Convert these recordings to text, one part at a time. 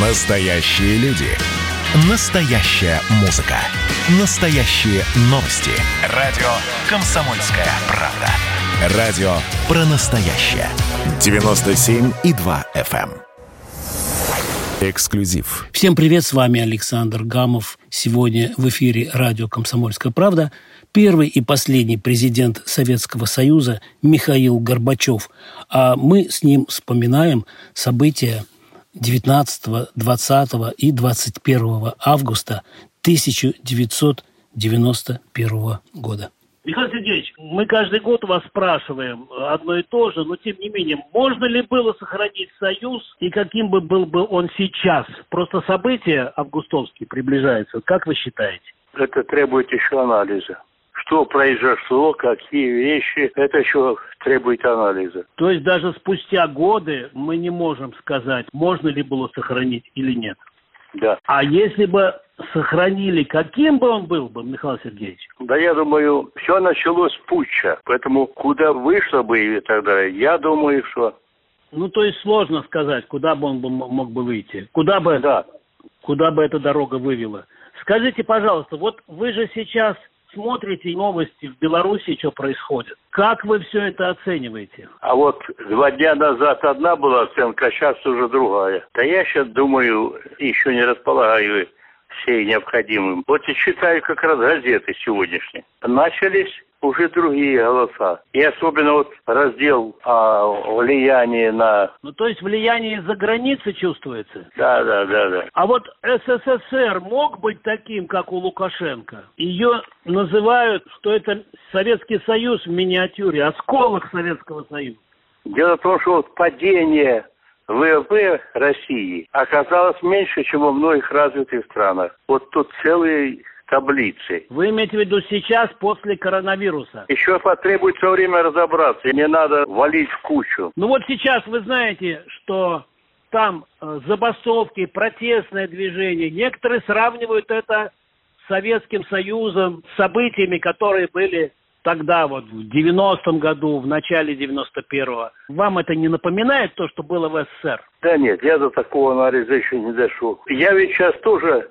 Настоящие люди. Настоящая музыка. Настоящие новости. Радио «Комсомольская правда». Радио про настоящее. 97,2 FM. эм. Эксклюзив. Всем привет, с вами Александр Гамов. Сегодня в эфире радио «Комсомольская правда» первый и последний президент Советского Союза Михаил Горбачев. А мы с ним вспоминаем события 19, 20 и 21 августа 1991 года. Михаил Сергеевич, мы каждый год вас спрашиваем одно и то же, но тем не менее, можно ли было сохранить Союз и каким бы был бы он сейчас? Просто события августовские приближаются. Как вы считаете? Это требует еще анализа что произошло, какие вещи, это еще требует анализа. То есть даже спустя годы мы не можем сказать, можно ли было сохранить или нет. Да. А если бы сохранили, каким бы он был бы, Михаил Сергеевич? Да я думаю, все началось с путча. Поэтому куда вышло бы и тогда, я думаю, что... Ну, то есть сложно сказать, куда бы он мог бы выйти. Куда бы, да. куда бы эта дорога вывела. Скажите, пожалуйста, вот вы же сейчас смотрите новости в Беларуси, что происходит. Как вы все это оцениваете? А вот два дня назад одна была оценка, а сейчас уже другая. Да я сейчас думаю, еще не располагаю всей необходимым. Вот и читаю как раз газеты сегодняшние. Начались уже другие голоса. И особенно вот раздел о влиянии на... Ну, то есть влияние из-за границы чувствуется? Да, да, да, да. А вот СССР мог быть таким, как у Лукашенко? Ее называют, что это Советский Союз в миниатюре, осколок Советского Союза. Дело в том, что вот падение ВВП России оказалось меньше, чем во многих развитых странах. Вот тут целый таблицы. Вы имеете в виду сейчас, после коронавируса? Еще потребуется время разобраться, не надо валить в кучу. Ну вот сейчас вы знаете, что там э, забастовки, протестное движение. Некоторые сравнивают это с Советским Союзом, с событиями, которые были тогда, вот в 90-м году, в начале 91-го. Вам это не напоминает то, что было в СССР? Да нет, я до такого анализа еще не дошел. Я ведь сейчас тоже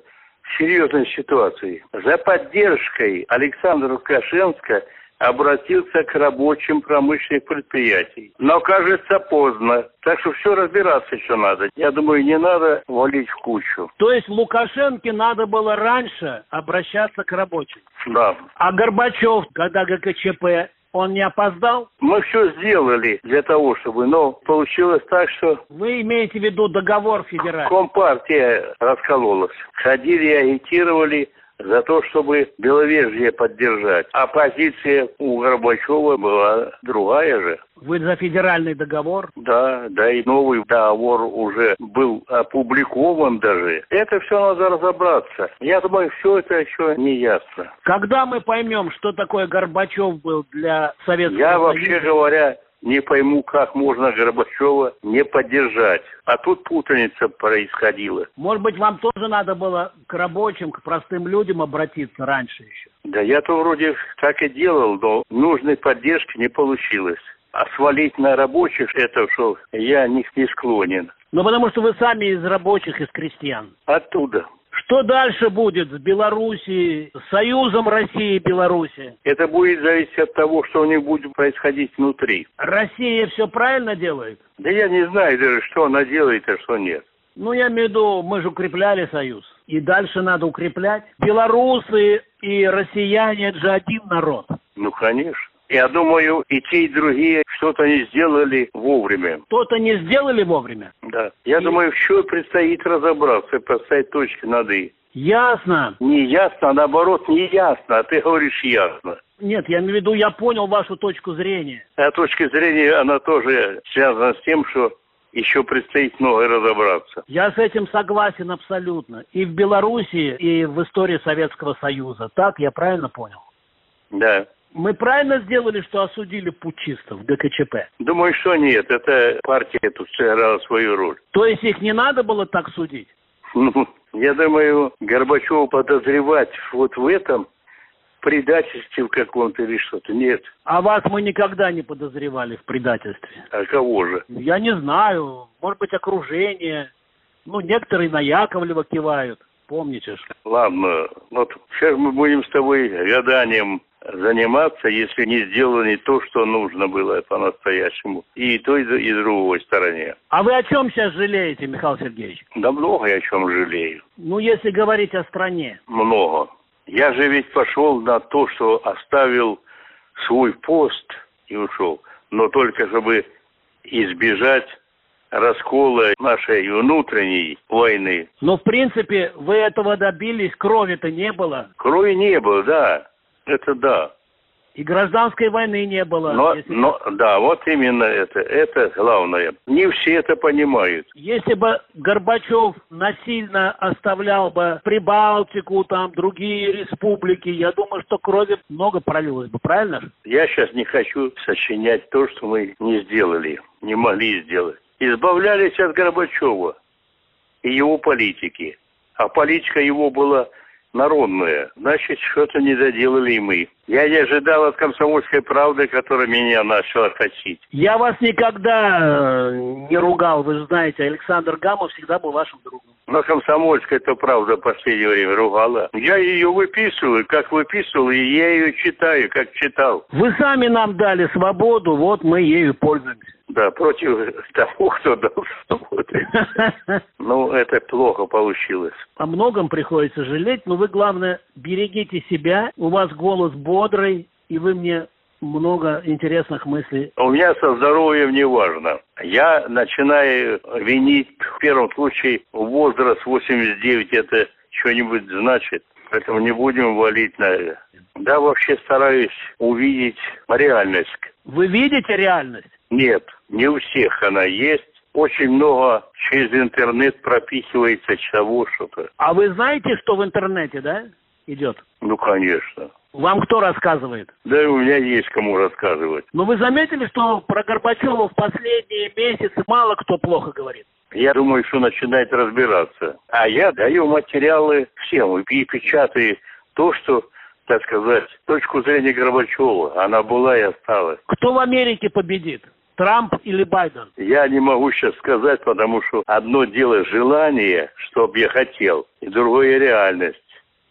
серьезной ситуации. За поддержкой Александра Лукашенко обратился к рабочим промышленных предприятий. Но, кажется, поздно. Так что все разбираться еще надо. Я думаю, не надо валить в кучу. То есть Лукашенко надо было раньше обращаться к рабочим? Да. А Горбачев, когда ГКЧП он не опоздал? Мы все сделали для того, чтобы, но получилось так, что... Вы имеете в виду договор федеральный? Компартия раскололась. Ходили агитировали за то, чтобы Беловежье поддержать. А позиция у Горбачева была другая же. Вы за федеральный договор? Да, да, и новый договор уже был опубликован даже. Это все надо разобраться. Я думаю, все это еще не ясно. Когда мы поймем, что такое Горбачев был для Советского Я Союза? вообще говоря, не пойму, как можно Горбачева не поддержать. А тут путаница происходила. Может быть, вам тоже надо было к рабочим, к простым людям обратиться раньше еще? Да я-то вроде так и делал, но нужной поддержки не получилось. А свалить на рабочих это что, я не, не склонен. Ну, потому что вы сами из рабочих, из крестьян. Оттуда. Что дальше будет с Белоруссией, с Союзом России и Беларуси? Это будет зависеть от того, что у них будет происходить внутри. Россия все правильно делает? Да я не знаю даже, что она делает, а что нет. Ну, я имею в виду, мы же укрепляли Союз. И дальше надо укреплять. Белорусы и россияне – это же один народ. Ну, конечно. Я думаю, и те, и другие что-то не сделали вовремя. Что-то не сделали вовремя? Да. Я И- думаю, еще предстоит разобраться, поставить точки над «и». Ясно. Не ясно, а наоборот, не ясно, а ты говоришь ясно. Нет, я имею в виду, я понял вашу точку зрения. А точка зрения, она тоже связана с тем, что еще предстоит многое разобраться. Я с этим согласен абсолютно. И в Белоруссии, и в истории Советского Союза. Так, я правильно понял? Да. Мы правильно сделали, что осудили путчистов ГКЧП? Думаю, что нет, это партия тут сыграла свою роль. То есть их не надо было так судить? Ну, я думаю, Горбачева подозревать вот в этом предательстве в каком-то или что-то. Нет. А вас мы никогда не подозревали в предательстве. А кого же? Я не знаю. Может быть, окружение. Ну, некоторые на Яковлева кивают. Помните ж. Ладно, вот сейчас мы будем с тобой гаданием заниматься, если не сделано то, что нужно было по-настоящему. И той, и другой стороне. А вы о чем сейчас жалеете, Михаил Сергеевич? Да много я о чем жалею. Ну, если говорить о стране. Много. Я же ведь пошел на то, что оставил свой пост и ушел. Но только чтобы избежать раскола нашей внутренней войны. Но, в принципе, вы этого добились, крови-то не было. Крови не было, да. Это да. И гражданской войны не было. Но, если... но, да, вот именно это. Это главное. Не все это понимают. Если бы Горбачев насильно оставлял бы Прибалтику, там, другие республики, я думаю, что крови много пролилось бы, правильно? Я сейчас не хочу сочинять то, что мы не сделали, не могли сделать. Избавлялись от Горбачева и его политики. А политика его была народное. Значит, что-то не доделали и мы. Я не ожидал от комсомольской правды, которая меня начала точить. Я вас никогда э, не ругал, вы же знаете, Александр Гамов всегда был вашим другом. Но комсомольская это правда в последнее время ругала. Я ее выписываю, как выписывал, и я ее читаю, как читал. Вы сами нам дали свободу, вот мы ею пользуемся. Да, против того, кто дал свободу. Ну, это плохо получилось. О многом приходится жалеть, но вы, главное, берегите себя. У вас голос бодрый, и вы мне много интересных мыслей. У меня со здоровьем не важно. Я начинаю винить, в первом случае, возраст 89, это что-нибудь значит. Поэтому не будем валить на... Да, вообще стараюсь увидеть реальность. Вы видите реальность? Нет, не у всех она есть. Очень много через интернет пропихивается того что-то. А вы знаете, что в интернете, да, идет? Ну, конечно. Вам кто рассказывает? Да у меня есть кому рассказывать. Но вы заметили, что про Горбачева в последние месяцы мало кто плохо говорит? Я думаю, что начинает разбираться. А я даю материалы всем и печатаю то, что так сказать, точку зрения Горбачева. Она была и осталась. Кто в Америке победит? Трамп или Байден? Я не могу сейчас сказать, потому что одно дело желание, что я хотел, и другое реальность.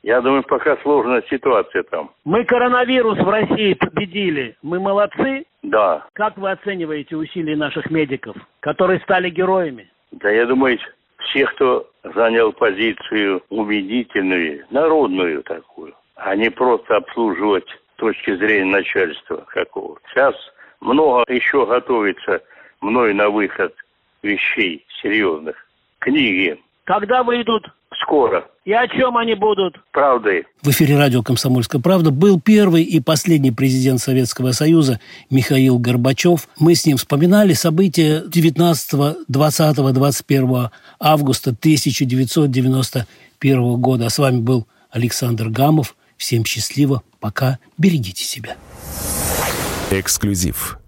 Я думаю, пока сложная ситуация там. Мы коронавирус в России победили. Мы молодцы? Да. Как вы оцениваете усилия наших медиков, которые стали героями? Да я думаю, все, кто занял позицию убедительную, народную такую, а не просто обслуживать с точки зрения начальства какого. Сейчас много еще готовится мной на выход вещей серьезных. Книги. Когда выйдут? Скоро. И о чем они будут? Правдой. В эфире радио «Комсомольская правда» был первый и последний президент Советского Союза Михаил Горбачев. Мы с ним вспоминали события 19, 20, 21 августа 1991 года. А с вами был Александр Гамов. Всем счастливо. Пока. Берегите себя. Эксклюзив